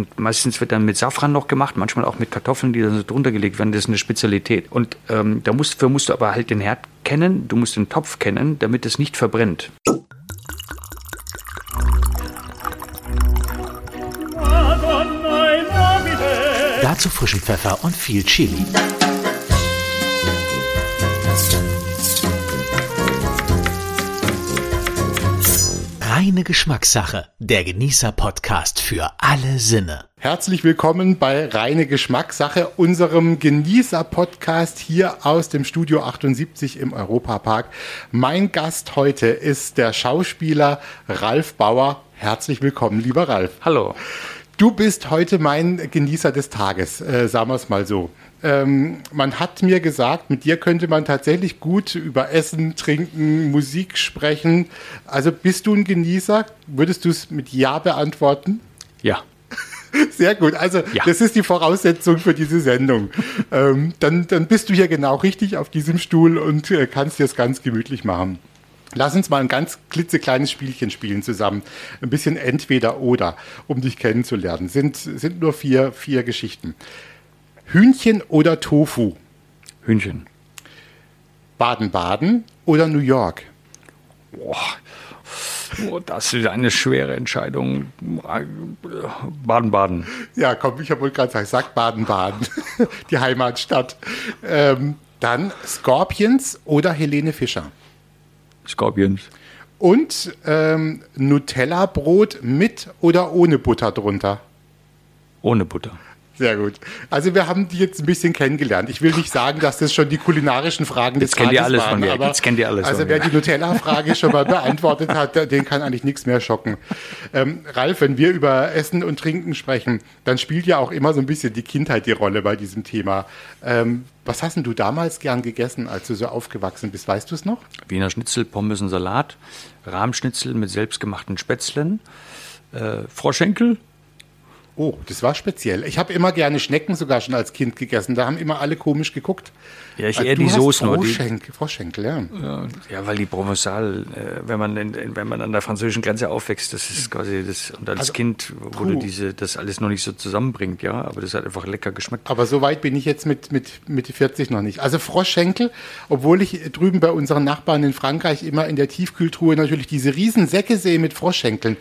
Und meistens wird dann mit Safran noch gemacht, manchmal auch mit Kartoffeln, die dann so drunter gelegt werden. Das ist eine Spezialität. Und ähm, da musst, dafür musst du aber halt den Herd kennen, du musst den Topf kennen, damit es nicht verbrennt. Dazu frischen Pfeffer und viel Chili. Reine Geschmackssache, der Genießer-Podcast für alle Sinne. Herzlich willkommen bei Reine Geschmackssache, unserem Genießer-Podcast hier aus dem Studio 78 im Europapark. Mein Gast heute ist der Schauspieler Ralf Bauer. Herzlich willkommen, lieber Ralf. Hallo. Du bist heute mein Genießer des Tages, äh, sagen wir es mal so. Ähm, man hat mir gesagt, mit dir könnte man tatsächlich gut über Essen, Trinken, Musik sprechen. Also bist du ein Genießer? Würdest du es mit Ja beantworten? Ja. Sehr gut. Also ja. das ist die Voraussetzung für diese Sendung. ähm, dann, dann bist du hier genau richtig auf diesem Stuhl und äh, kannst dir es ganz gemütlich machen. Lass uns mal ein ganz klitzekleines Spielchen spielen zusammen. Ein bisschen entweder oder, um dich kennenzulernen. Sind, sind nur vier, vier Geschichten. Hühnchen oder Tofu? Hühnchen. Baden-Baden oder New York? Boah. Oh, das ist eine schwere Entscheidung. Baden-Baden. Ja, komm, ich habe wohl gerade gesagt, sag Baden-Baden. Die Heimatstadt. Ähm, dann Scorpions oder Helene Fischer? Scorpions. Und ähm, Nutella-Brot mit oder ohne Butter drunter? Ohne Butter. Sehr gut. Also wir haben die jetzt ein bisschen kennengelernt. Ich will nicht sagen, dass das schon die kulinarischen Fragen des Tages alles waren, von mir. aber jetzt kennt ihr alles also wer die Nutella-Frage schon mal beantwortet hat, den kann eigentlich nichts mehr schocken. Ähm, Ralf, wenn wir über Essen und Trinken sprechen, dann spielt ja auch immer so ein bisschen die Kindheit die Rolle bei diesem Thema. Ähm, was hast denn du damals gern gegessen, als du so aufgewachsen bist? Weißt du es noch? Wiener Schnitzel, Pommes und Salat, Rahmschnitzel mit selbstgemachten Spätzlen, äh, Froschenkel, Oh, das war speziell. Ich habe immer gerne Schnecken sogar schon als Kind gegessen. Da haben immer alle komisch geguckt. Ja, ich eher die Soße nur. Froschenkel, Froschenkel, ja. ja. ja. weil die Provençal, äh, wenn man in, wenn man an der französischen Grenze aufwächst, das ist quasi das und als also, Kind, wo du diese das alles noch nicht so zusammenbringt, ja, aber das hat einfach lecker geschmeckt. Aber so weit bin ich jetzt mit mit Mitte 40 noch nicht. Also Froschschenkel, obwohl ich drüben bei unseren Nachbarn in Frankreich immer in der Tiefkühltruhe natürlich diese riesen Säcke sehe mit Froschschenkeln.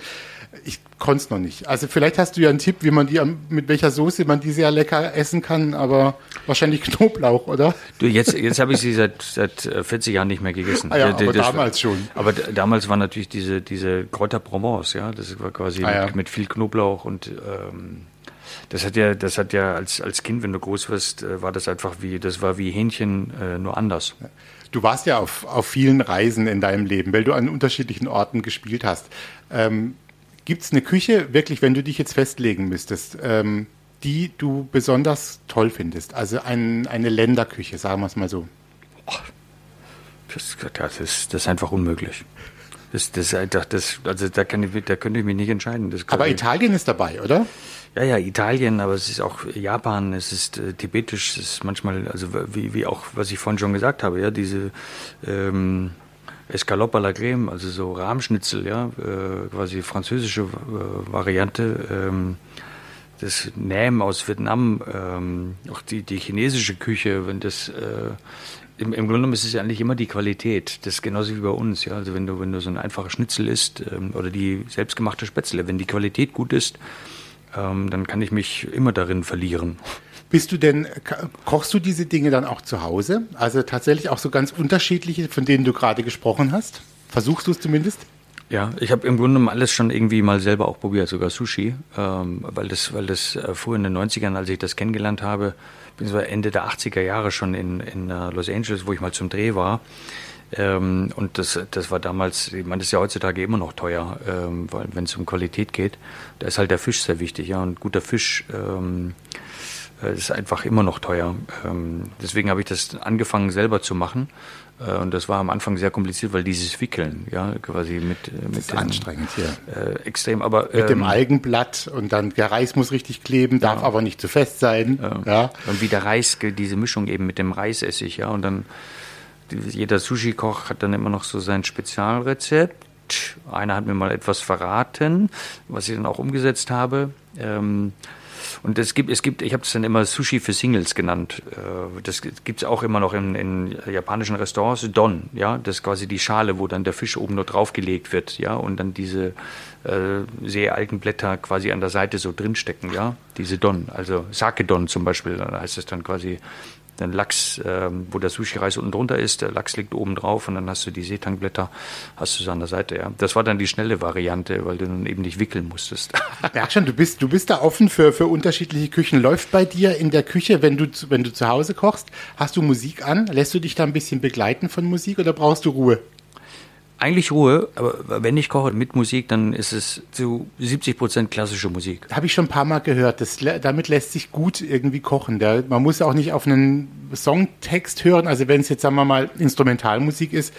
Ich konnte es noch nicht. Also vielleicht hast du ja einen Tipp, wie man die, mit welcher Soße man die sehr lecker essen kann, aber wahrscheinlich Knoblauch, oder? Du, jetzt, jetzt habe ich sie seit, seit 40 äh, Jahren nicht mehr gegessen. Ah ja, aber das damals schon. Aber damals war natürlich diese, diese Kräuter Provence, ja, das war quasi ah ja. mit, mit, viel Knoblauch und ähm, das hat ja, das hat ja als, als Kind, wenn du groß wirst, äh, war das einfach wie, das war wie Hähnchen, äh, nur anders. Du warst ja auf, auf vielen Reisen in deinem Leben, weil du an unterschiedlichen Orten gespielt hast. Ähm, Gibt es eine Küche, wirklich, wenn du dich jetzt festlegen müsstest, ähm, die du besonders toll findest? Also ein, eine Länderküche, sagen wir es mal so. Das, das, ist, das ist einfach unmöglich. Das, das, das, also da, kann ich, da könnte ich mich nicht entscheiden. aber Italien ist dabei, oder? Ja, ja, Italien, aber es ist auch Japan, es ist äh, tibetisch, es ist manchmal, also wie, wie auch, was ich vorhin schon gesagt habe, ja, diese ähm, Escalope à la Crème, also so Rahmschnitzel, ja, äh, quasi französische äh, Variante. Ähm, das Nähm aus Vietnam, ähm, auch die, die chinesische Küche, wenn das äh, im, im Grunde genommen ist es ja eigentlich immer die Qualität. Das ist genauso wie bei uns, ja. Also wenn du, wenn du so ein einfacher Schnitzel isst ähm, oder die selbstgemachte Spätzle, wenn die Qualität gut ist, ähm, dann kann ich mich immer darin verlieren. Bist du denn, kochst du diese Dinge dann auch zu Hause? Also tatsächlich auch so ganz unterschiedliche, von denen du gerade gesprochen hast? Versuchst du es zumindest? Ja, ich habe im Grunde genommen alles schon irgendwie mal selber auch probiert, sogar Sushi, ähm, weil das, weil das äh, früher in den 90ern, als ich das kennengelernt habe, beziehungsweise Ende der 80er Jahre schon in, in uh, Los Angeles, wo ich mal zum Dreh war. Ähm, und das, das war damals, ich meine, das ist ja heutzutage immer noch teuer, ähm, wenn es um Qualität geht, da ist halt der Fisch sehr wichtig, ja. Und guter Fisch ähm, äh, ist einfach immer noch teuer. Ähm, deswegen habe ich das angefangen selber zu machen. Äh, und das war am Anfang sehr kompliziert, weil dieses Wickeln, ja, quasi mit. Äh, mit das ist den, anstrengend hier. Äh, extrem, aber. Mit ähm, dem Algenblatt und dann der Reis muss richtig kleben, darf ja. aber nicht zu fest sein. Ja. ja. Und wie der Reis, diese Mischung eben mit dem Reisessig, ja. Und dann, jeder Sushi-Koch hat dann immer noch so sein Spezialrezept. Einer hat mir mal etwas verraten, was ich dann auch umgesetzt habe. Ähm, und es gibt, es gibt, ich habe es dann immer Sushi für Singles genannt. Äh, das gibt es auch immer noch in, in, japanischen Restaurants. Don, ja, das ist quasi die Schale, wo dann der Fisch oben nur draufgelegt wird, ja, und dann diese äh, sehr alten Blätter quasi an der Seite so drinstecken, ja, diese Don, also Sake Don zum Beispiel, da heißt es dann quasi den Lachs, äh, wo der Sushi-Reis unten drunter ist, der Lachs liegt oben drauf und dann hast du die Seetangblätter, hast du so an der Seite, ja. Das war dann die schnelle Variante, weil du dann eben nicht wickeln musstest. Ja, schon, du bist, du bist da offen für, für unterschiedliche Küchen. Läuft bei dir in der Küche, wenn du, wenn du zu Hause kochst, hast du Musik an? Lässt du dich da ein bisschen begleiten von Musik oder brauchst du Ruhe? Eigentlich Ruhe, aber wenn ich koche mit Musik, dann ist es zu 70 Prozent klassische Musik. Habe ich schon ein paar Mal gehört. Das, damit lässt sich gut irgendwie kochen. Der, man muss auch nicht auf einen Songtext hören. Also wenn es jetzt, sagen wir mal, Instrumentalmusik ist,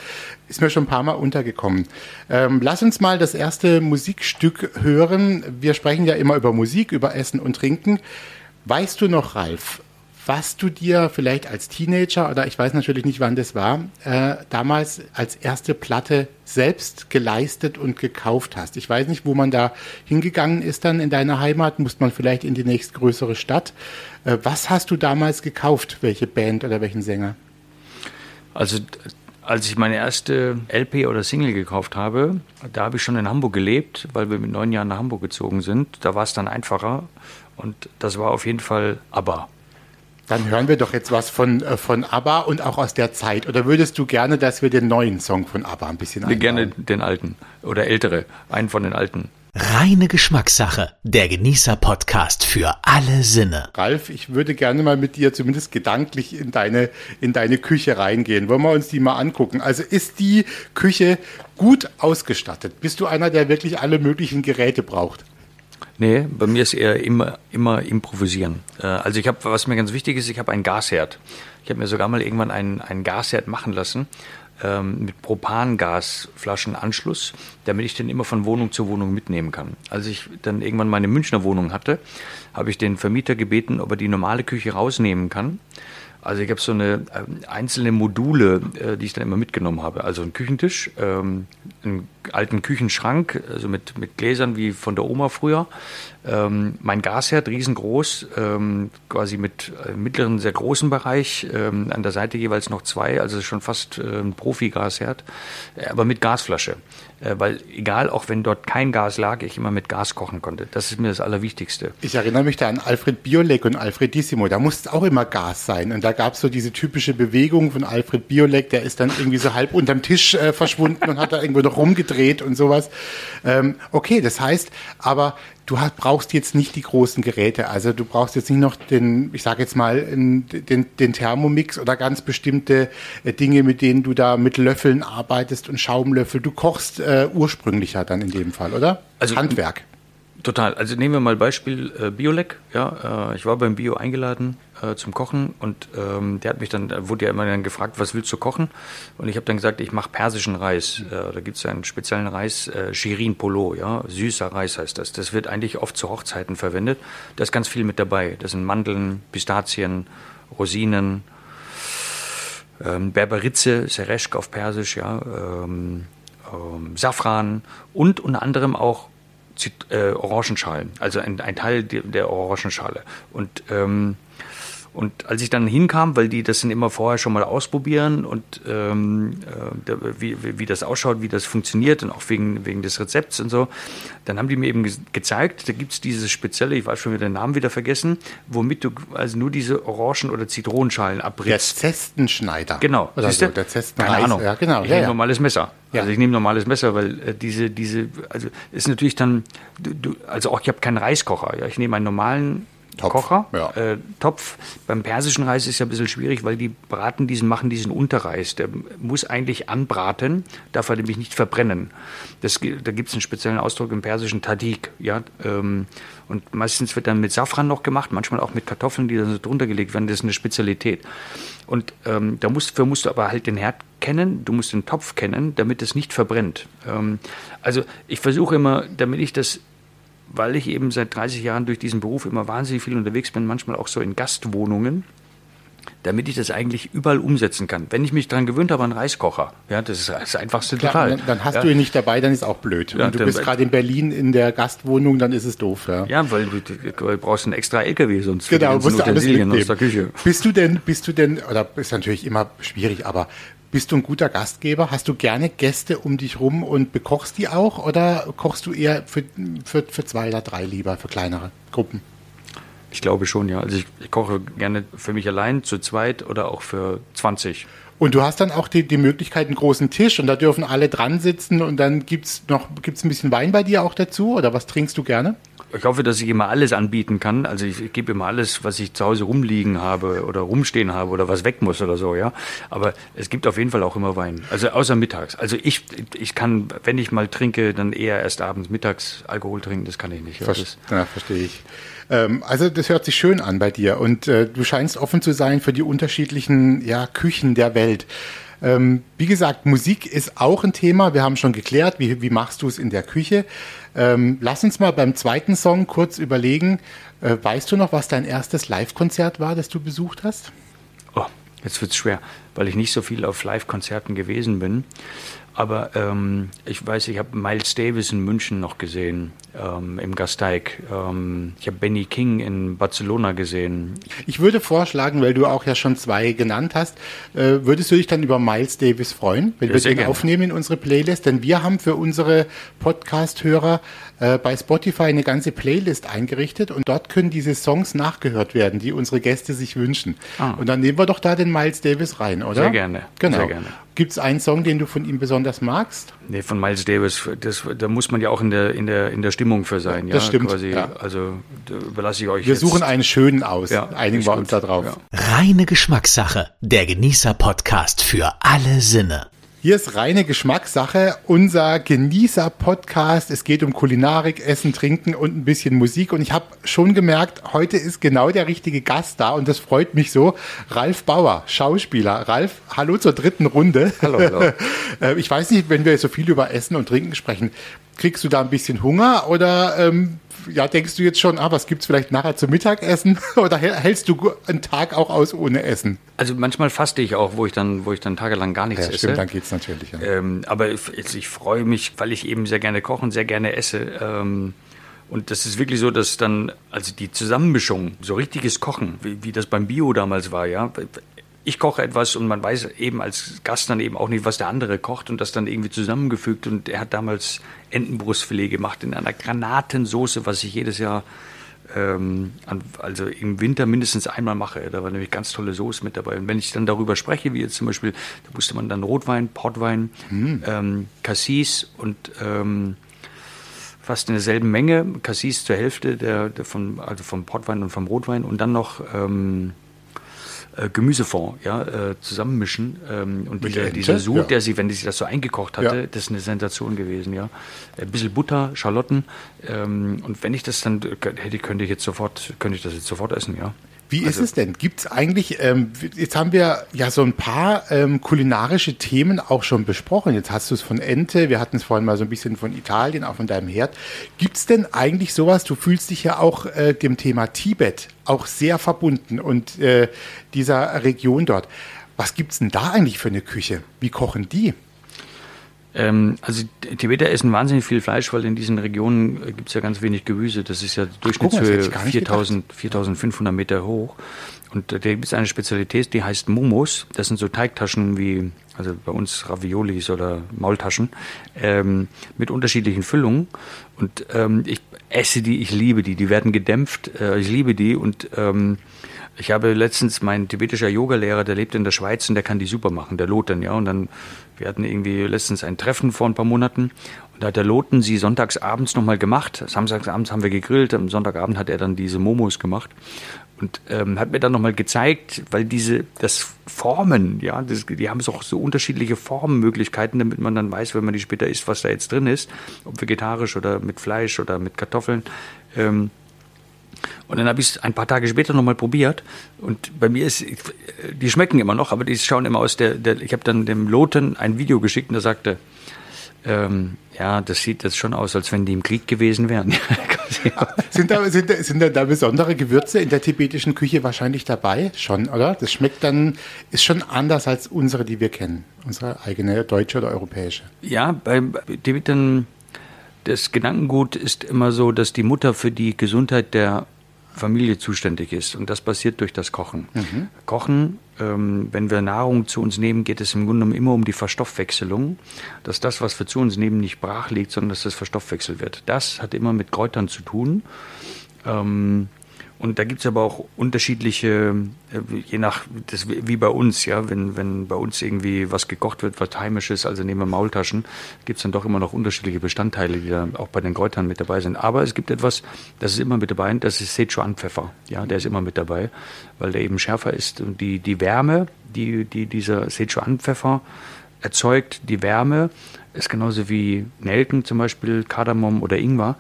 ist mir schon ein paar Mal untergekommen. Ähm, lass uns mal das erste Musikstück hören. Wir sprechen ja immer über Musik, über Essen und Trinken. Weißt du noch, Ralf, was du dir vielleicht als Teenager oder ich weiß natürlich nicht, wann das war, äh, damals als erste Platte selbst geleistet und gekauft hast. Ich weiß nicht, wo man da hingegangen ist dann in deiner Heimat, musste man vielleicht in die nächstgrößere Stadt. Äh, was hast du damals gekauft? Welche Band oder welchen Sänger? Also als ich meine erste LP oder Single gekauft habe, da habe ich schon in Hamburg gelebt, weil wir mit neun Jahren nach Hamburg gezogen sind. Da war es dann einfacher und das war auf jeden Fall ABBA. Dann hören wir doch jetzt was von, äh, von ABBA und auch aus der Zeit. Oder würdest du gerne, dass wir den neuen Song von ABBA ein bisschen einbauen? Gerne den alten oder ältere, einen von den alten. Reine Geschmackssache, der Genießer-Podcast für alle Sinne. Ralf, ich würde gerne mal mit dir zumindest gedanklich in deine, in deine Küche reingehen. Wollen wir uns die mal angucken? Also ist die Küche gut ausgestattet? Bist du einer, der wirklich alle möglichen Geräte braucht? Nee, bei mir ist eher immer, immer improvisieren. Äh, also ich habe, was mir ganz wichtig ist, ich habe einen Gasherd. Ich habe mir sogar mal irgendwann einen, einen Gasherd machen lassen ähm, mit Propangasflaschenanschluss, damit ich den immer von Wohnung zu Wohnung mitnehmen kann. Als ich dann irgendwann meine Münchner Wohnung hatte, habe ich den Vermieter gebeten, ob er die normale Küche rausnehmen kann also ich habe so eine äh, einzelne Module, äh, die ich dann immer mitgenommen habe. Also ein Küchentisch, ähm, einen alten Küchenschrank, also mit, mit Gläsern wie von der Oma früher. Ähm, mein Gasherd riesengroß, ähm, quasi mit äh, mittleren, sehr großen Bereich. Ähm, an der Seite jeweils noch zwei, also schon fast äh, ein Profi-Gasherd, äh, aber mit Gasflasche. Weil egal, auch wenn dort kein Gas lag, ich immer mit Gas kochen konnte. Das ist mir das Allerwichtigste. Ich erinnere mich da an Alfred Biolek und Alfredissimo. Da musste auch immer Gas sein. Und da gab es so diese typische Bewegung von Alfred Biolek, der ist dann irgendwie so halb unterm Tisch verschwunden und hat da irgendwo noch rumgedreht und sowas. Ähm, okay, das heißt, aber du brauchst jetzt nicht die großen Geräte. Also du brauchst jetzt nicht noch den, ich sage jetzt mal, den, den Thermomix oder ganz bestimmte äh, Dinge, mit denen du da mit Löffeln arbeitest und Schaumlöffel. Du kochst äh, ursprünglicher dann in dem Fall, oder? Also Handwerk. Total. Also nehmen wir mal Beispiel äh, Biolek. Ja, äh, ich war beim Bio eingeladen äh, zum Kochen und ähm, der hat mich dann, da wurde ja immer dann gefragt, was willst du kochen? Und ich habe dann gesagt, ich mache persischen Reis. Äh, da gibt es einen speziellen Reis, äh, Shirin Polo, ja, süßer Reis heißt das. Das wird eigentlich oft zu Hochzeiten verwendet. Da ist ganz viel mit dabei. Das sind Mandeln, Pistazien, Rosinen, ähm, Berberitze, Sereshk auf Persisch, ja, ähm, ähm, Safran und unter anderem auch Zit äh, Orangenschalen, also ein, ein Teil der, der Orangenschale. Und ähm, und als ich dann hinkam, weil die das dann immer vorher schon mal ausprobieren und ähm, äh, wie, wie das ausschaut, wie das funktioniert und auch wegen, wegen des Rezepts und so, dann haben die mir eben ge gezeigt, da gibt es dieses spezielle, ich weiß schon wieder den Namen wieder vergessen, womit du also nur diese Orangen- oder Zitronenschalen abbrichst. Der Zestenschneider. Genau. Oder so, der Zestenreis. Keine Ahnung. Ja, genau. Ich ja, nehme ja. normales Messer. Ja. Also ich nehme normales Messer, weil äh, diese, diese, also ist natürlich dann, du, also auch ich habe keinen Reiskocher. Ja, ich nehme einen normalen Topf, Kocher, ja. äh, Topf. Beim persischen Reis ist ja ein bisschen schwierig, weil die braten diesen, machen diesen Unterreis. Der muss eigentlich anbraten, darf er nämlich nicht verbrennen. Das, da gibt es einen speziellen Ausdruck im persischen Tadik. Ja? Ähm, und meistens wird dann mit Safran noch gemacht, manchmal auch mit Kartoffeln, die dann so drunter gelegt werden. Das ist eine Spezialität. Und ähm, da musst, dafür musst du aber halt den Herd kennen, du musst den Topf kennen, damit es nicht verbrennt. Ähm, also ich versuche immer, damit ich das weil ich eben seit 30 Jahren durch diesen Beruf immer wahnsinnig viel unterwegs bin, manchmal auch so in Gastwohnungen, damit ich das eigentlich überall umsetzen kann. Wenn ich mich daran gewöhnt habe an Reiskocher, ja, das ist das Einfachste Klar, total. Dann, dann hast ja. du ihn nicht dabei, dann ist auch blöd. Ja, und du bist gerade in Berlin in der Gastwohnung, dann ist es doof. Ja. Ja, weil du, du brauchst einen extra LKW sonst für Genau, die ganzen musst du alles mitnehmen. aus der Küche. Bist du denn, bist du denn, oder ist natürlich immer schwierig, aber bist du ein guter Gastgeber? Hast du gerne Gäste um dich rum und bekochst die auch? Oder kochst du eher für, für, für zwei oder drei lieber, für kleinere Gruppen? Ich glaube schon, ja. Also ich, ich koche gerne für mich allein, zu zweit oder auch für 20. Und du hast dann auch die, die Möglichkeit, einen großen Tisch und da dürfen alle dran sitzen und dann gibt's noch, gibt's ein bisschen Wein bei dir auch dazu? Oder was trinkst du gerne? Ich hoffe, dass ich immer alles anbieten kann. Also ich, gebe immer alles, was ich zu Hause rumliegen habe oder rumstehen habe oder was weg muss oder so, ja. Aber es gibt auf jeden Fall auch immer Wein. Also außer mittags. Also ich, ich kann, wenn ich mal trinke, dann eher erst abends mittags Alkohol trinken. Das kann ich nicht. Ver ja, verstehe ich. Ähm, also das hört sich schön an bei dir und äh, du scheinst offen zu sein für die unterschiedlichen ja, Küchen der Welt. Ähm, wie gesagt, Musik ist auch ein Thema. Wir haben schon geklärt, wie, wie machst du es in der Küche. Ähm, lass uns mal beim zweiten Song kurz überlegen. Äh, weißt du noch, was dein erstes Live-Konzert war, das du besucht hast? oh, jetzt wird's schwer, weil ich nicht so viel auf Live-Konzerten gewesen bin. Aber ähm, ich weiß, ich habe Miles Davis in München noch gesehen, ähm, im Gasteig. Ähm, ich habe Benny King in Barcelona gesehen. Ich würde vorschlagen, weil du auch ja schon zwei genannt hast, äh, würdest du dich dann über Miles Davis freuen, wenn Ja, wir den gerne. aufnehmen in unsere Playlist? Denn wir haben für unsere Podcast-Hörer äh, bei Spotify eine ganze Playlist eingerichtet und dort können diese Songs nachgehört werden, die unsere Gäste sich wünschen. Ah. Und dann nehmen wir doch da den Miles Davis rein, oder? Sehr gerne, Genau. sehr gerne. Gibt es einen Song, den du von ihm besonders magst? Nee, von Miles Davis, das, da muss man ja auch in der, in der, in der Stimmung für sein. Ja, Das stimmt, Quasi, ja. Also da überlasse ich euch Wir jetzt. suchen einen schönen aus. Ja, Einigen wir uns da drauf. Ja. Reine Geschmackssache. Der Genießer-Podcast für alle Sinne. Hier ist reine Geschmackssache, unser Genießer-Podcast. Es geht um Kulinarik, Essen, Trinken und ein bisschen Musik. Und ich habe schon gemerkt, heute ist genau der richtige Gast da und das freut mich so. Ralf Bauer, Schauspieler. Ralf, hallo zur dritten Runde. Hallo, hallo. Äh, ich weiß nicht, wenn wir so viel über Essen und Trinken sprechen, kriegst du da ein bisschen Hunger oder ähm, ja, denkst du jetzt schon, ah, was gibt's vielleicht nachher zum Mittagessen? Oder häl- hältst du einen Tag auch aus ohne Essen? Also manchmal faste ich auch, wo ich dann, wo ich dann tagelang gar nichts Ja, esse. stimmt, dann geht's natürlich. Ja. Ähm, aber ich, ich freue mich, weil ich eben sehr gerne koche und sehr gerne esse. Ähm, und das ist wirklich so, dass dann, also die Zusammenmischung, so richtiges Kochen, wie, wie das beim Bio damals war, ja. Ich koche etwas und man weiß eben als Gast dann eben auch nicht, was der andere kocht und das dann irgendwie zusammengefügt. Und er hat damals Entenbrustfilet gemacht in einer Granatensoße, was ich jedes Jahr ähm, also im Winter mindestens einmal mache. Da war nämlich ganz tolle Soße mit dabei. Und wenn ich dann darüber spreche, wie jetzt zum Beispiel, da musste man dann Rotwein, Portwein, ähm, Cassis und ähm, fast in derselben Menge, Cassis zur Hälfte der, der vom, also vom Portwein und vom Rotwein und dann noch ähm, äh, Gemüsefond ja, äh, zusammenmischen. Ähm, und Mit dieser, dieser Sud, Ja. der sie, wenn sie das so eingekocht hatte, Ja. das ist eine Sensation gewesen, ja. Ein bisschen Butter, Schalotten. Ähm, und wenn ich das dann hätte, könnte ich jetzt sofort, könnte ich das jetzt sofort essen, ja. Wie Also- ist es denn? Gibt es eigentlich, ähm, jetzt haben wir ja so ein paar ähm, kulinarische Themen auch schon besprochen. Jetzt hast du es von Ente, wir hatten es vorhin mal so ein bisschen von Italien, auch von deinem Herd. Gibt es denn eigentlich sowas, du fühlst dich ja auch äh, dem Thema Tibet auch sehr verbunden und äh, dieser Region dort. Was gibt's denn da eigentlich für eine Küche? Wie kochen die? Ähm, also die Tibeter essen wahnsinnig viel Fleisch, weil in diesen Regionen äh, gibt es ja ganz wenig Gemüse. Das ist ja Durchschnittshöhe nicht 4000, 4500 Meter hoch. Und da gibt es eine Spezialität, die heißt Momos. Das sind so Teigtaschen wie, also bei uns Raviolis oder Maultaschen, ähm, mit unterschiedlichen Füllungen. Und ähm, ich esse die, ich liebe die. Die werden gedämpft, äh, ich liebe die. Und ähm, ich habe letztens mein tibetischer Yogalehrer, der lebt in der Schweiz und der kann die super machen, der Loten, ja. Und dann, wir hatten irgendwie letztens ein Treffen vor ein paar Monaten und da hat der Loten sie sonntags abends nochmal gemacht. Samstags abends haben wir gegrillt, am Sonntagabend hat er dann diese Momos gemacht und ähm, hat mir dann nochmal gezeigt, weil diese, das Formen, ja, das, die haben so auch so unterschiedliche Formenmöglichkeiten, damit man dann weiß, wenn man die später isst, was da jetzt drin ist, ob vegetarisch oder mit Fleisch oder mit Kartoffeln. Ähm, und dann habe ich es ein paar Tage später nochmal probiert. Und bei mir ist, die schmecken immer noch, aber die schauen immer aus der, der ich habe dann dem Loten ein Video geschickt und der sagte, ähm, ja, das sieht jetzt schon aus, als wenn die im Krieg gewesen wären. sind, da, sind, sind da besondere Gewürze in der tibetischen Küche wahrscheinlich dabei? Schon, oder? Das schmeckt dann, ist schon anders als unsere, die wir kennen. Unsere eigene deutsche oder europäische. Ja, bei Tibetern, das Gedankengut ist immer so, dass die Mutter für die Gesundheit der Familie zuständig ist. Und das passiert durch das Kochen. Mhm. Kochen, ähm, wenn wir Nahrung zu uns nehmen, geht es im Grunde genommen immer um die Verstoffwechselung. Dass das, was wir zu uns nehmen, nicht brach liegt, sondern dass das verstoffwechselt wird. Das hat immer mit Kräutern zu tun. Ähm, und da gibt es aber auch unterschiedliche, äh, je nach, das, wie bei uns, ja, wenn, wenn bei uns irgendwie was gekocht wird, was heimisches, also nehmen wir Maultaschen, gibt es dann doch immer noch unterschiedliche Bestandteile, die da auch bei den Kräutern mit dabei sind. Aber es gibt etwas, das ist immer mit dabei, das ist Sichuan-Pfeffer. Ja, der ist immer mit dabei, weil der eben schärfer ist. Und die, die Wärme, die, die dieser Sichuan-Pfeffer erzeugt, die Wärme, ist genauso wie Nelken zum Beispiel, Kardamom oder Ingwer,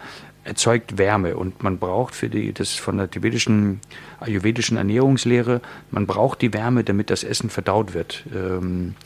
erzeugt Wärme und man braucht für die, das von der tibetischen ayurvedischen Ernährungslehre, man braucht die Wärme, damit das Essen verdaut wird. Ähm,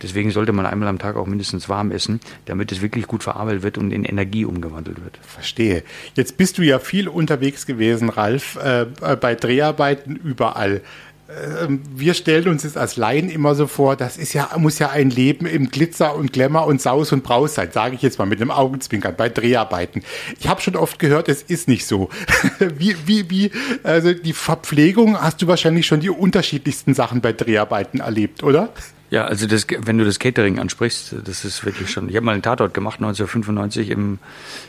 deswegen sollte man einmal am Tag auch mindestens warm essen, damit es wirklich gut verarbeitet wird und in Energie umgewandelt wird. Verstehe. Jetzt bist du ja viel unterwegs gewesen, Ralf, äh, bei Dreharbeiten überall. Ähm, wir stellen uns es als Laien immer so vor, das ist ja, muss ja ein Leben im Glitzer und Glamour und Saus und Braus sein, sage ich jetzt mal mit einem Augenzwinkern bei Dreharbeiten. Ich habe schon oft gehört, es ist nicht so. wie, wie, wie, also die Verpflegung hast du wahrscheinlich schon die unterschiedlichsten Sachen bei Dreharbeiten erlebt, oder? Ja, also das, wenn du das Catering ansprichst, das ist wirklich schon. Ich habe mal einen Tatort gemacht 1995 im,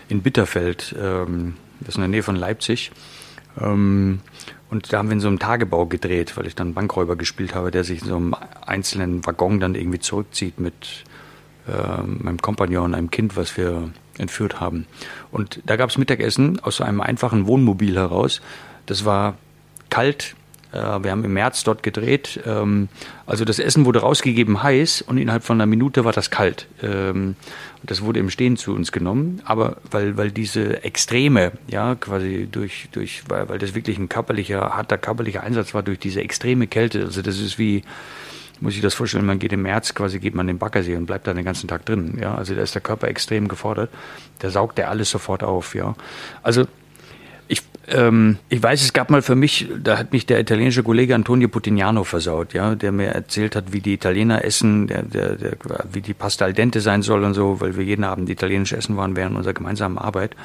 in Bitterfeld, ähm, das ist in der Nähe von Leipzig. Ähm, und da haben wir in so einem Tagebau gedreht, weil ich dann Bankräuber gespielt habe, der sich in so einem einzelnen Waggon dann irgendwie zurückzieht mit äh, meinem Kompagnon einem Kind, was wir entführt haben. Und da gab es Mittagessen aus so einem einfachen Wohnmobil heraus. Das war kalt, wir haben im März dort gedreht. Ähm, also das Essen wurde rausgegeben heiß und innerhalb von einer Minute war das kalt. Ähm, das wurde im Stehen zu uns genommen, aber weil, weil diese Extreme, ja, quasi durch, durch, weil, weil das wirklich ein körperlicher, harter körperlicher Einsatz war durch diese extreme Kälte. Also das ist wie, muss ich das vorstellen, man geht im März quasi, geht man in den Baggersee und bleibt da den ganzen Tag drin. Ja, also da ist der Körper extrem gefordert. Da saugt er alles sofort auf. Ja, also ähm, ich weiß, es gab mal für mich, da hat mich der italienische Kollege Antonio Putignano versaut, ja, der mir erzählt hat, wie die Italiener essen, der, der, der, wie die Pasta al dente sein soll und so, weil wir jeden Abend italienisch essen waren während unserer gemeinsamen Arbeit.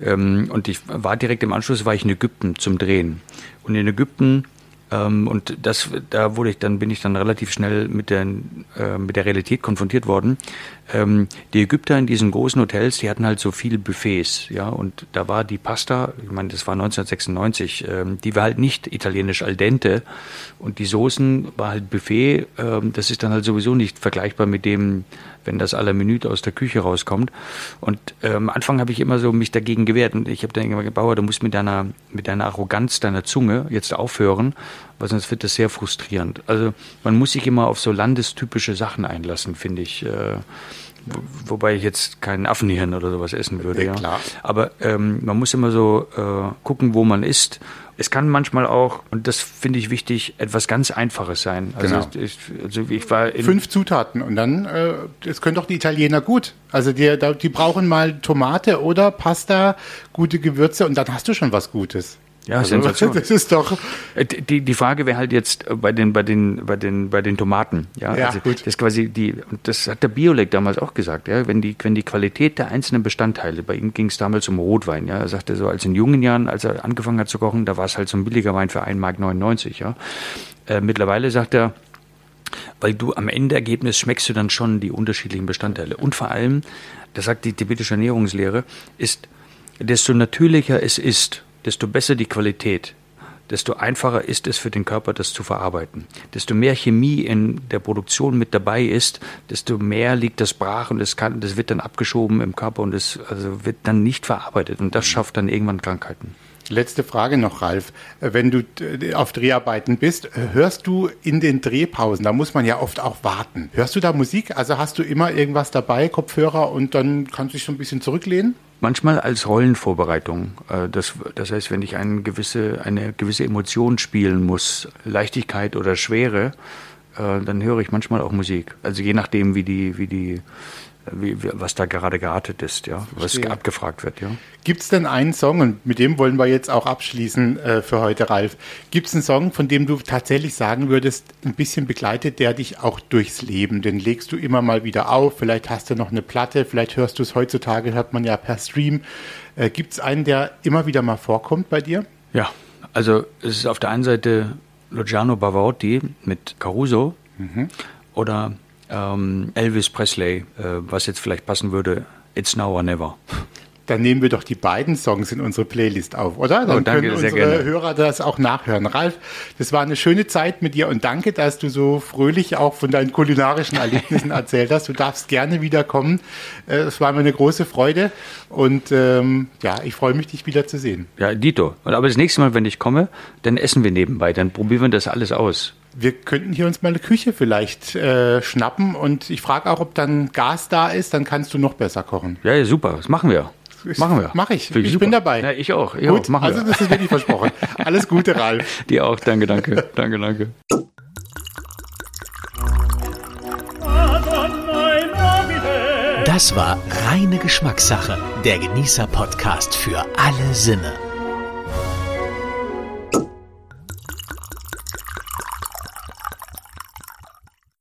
Ähm, und ich war direkt im Anschluss, war ich in Ägypten zum Drehen. Und in Ägypten ähm, und das, da wurde ich dann, bin ich dann relativ schnell mit der, äh, mit der Realität konfrontiert worden. Ähm, die Ägypter in diesen großen Hotels, die hatten halt so viele Buffets, ja, und da war die Pasta, ich meine, das war 1996, ähm, die war halt nicht italienisch al dente und die Soßen war halt Buffet, ähm, das ist dann halt sowieso nicht vergleichbar mit dem, wenn das aller Minute aus der Küche rauskommt. Und äh, am Anfang habe ich immer so mich dagegen gewehrt und ich habe dann immer Bauer, du musst mit deiner, mit deiner Arroganz deiner Zunge jetzt aufhören, weil sonst wird das sehr frustrierend. Also man muss sich immer auf so landestypische Sachen einlassen, finde ich. Äh, wobei ich jetzt keinen Affenhirn oder sowas essen würde. Ja, ja. Aber ähm, man muss immer so äh, gucken, wo man isst es kann manchmal auch, und das finde ich wichtig, etwas ganz Einfaches sein. Also, genau. ich, also ich war Fünf Zutaten und dann, äh, das können doch die Italiener gut. Also die, die brauchen mal Tomate oder Pasta, gute Gewürze und dann hast du schon was Gutes. Ja, also, Sensation. Das ist doch. Äh, die, die Frage wäre halt jetzt äh, bei den, bei den, bei den, bei den Tomaten. Ja, ja also gut. Das ist quasi die, und das hat der Biolek damals auch gesagt, ja, wenn die, wenn die Qualität der einzelnen Bestandteile, bei ihm ging es damals um Rotwein, ja, er sagte so, als in jungen Jahren, als er angefangen hat zu kochen, da war es halt so ein billiger Wein für 1,99 Mark, ja. Äh, mittlerweile sagt er, weil du am Endergebnis schmeckst du dann schon die unterschiedlichen Bestandteile. Und vor allem, das sagt die tibetische Ernährungslehre, ist, desto natürlicher es ist, desto besser die Qualität, desto einfacher ist es für den Körper, das zu verarbeiten. Desto mehr Chemie in der Produktion mit dabei ist, desto mehr liegt das brach und es kann, das wird dann abgeschoben im Körper und es also wird dann nicht verarbeitet und das schafft dann irgendwann Krankheiten. Letzte Frage noch, Ralf. Wenn du äh, auf Dreharbeiten bist, äh, hörst du in den Drehpausen, da muss man ja oft auch warten. Hörst du da Musik? Also hast du immer irgendwas dabei, Kopfhörer und dann kannst du dich so ein bisschen zurücklehnen? Manchmal als Rollenvorbereitung. Äh, das, das heißt, wenn ich eine gewisse, eine gewisse Emotion spielen muss, Leichtigkeit oder Schwere, dann höre ich manchmal auch Musik. Also je nachdem, wie die, wie die wie, was da gerade geartet ist, ja, Verstehe. was abgefragt wird, ja. Gibt es denn einen Song, und mit dem wollen wir jetzt auch abschließen äh, für heute, Ralf, gibt es einen Song, von dem du tatsächlich sagen würdest, ein bisschen begleitet der dich auch durchs Leben? Den legst du immer mal wieder auf, vielleicht hast du noch eine Platte, vielleicht hörst du es heutzutage, hört man ja per Stream. Äh, gibt es einen, der immer wieder mal vorkommt bei dir? Ja, also es ist auf der einen Seite Luciano Bavarotti mit Caruso mhm. oder ähm, Elvis Presley, äh, was jetzt vielleicht passen würde, It's Now or Never. Dann nehmen wir doch die beiden Songs in unsere Playlist auf, oder? Dann oh, danke, können unsere gerne. Hörer das auch nachhören. Ralf, das war eine schöne Zeit mit dir und danke, dass du so fröhlich auch von deinen kulinarischen Erlebnissen erzählt hast. Du darfst gerne wiederkommen. Äh, es war mir eine große Freude und ähm, ja, ich freue mich, dich wieder zu sehen. Ja, Dito. Aber das nächste Mal, wenn ich komme, dann essen wir nebenbei, dann probieren wir das alles aus. Wir könnten hier uns mal eine Küche vielleicht äh, schnappen und ich frage auch, ob dann Gas da ist, dann kannst du noch besser kochen. Ja, ja super, das machen wir. Machen wir. Mach ich. Ich, ich bin dabei. Ja, ich auch. Ich Gut, auch. Machen also das ist wirklich versprochen. Alles Gute, Ralf. Dir auch. Danke, danke. danke, danke. Das war reine Geschmackssache. Der Genießer-Podcast für alle Sinne.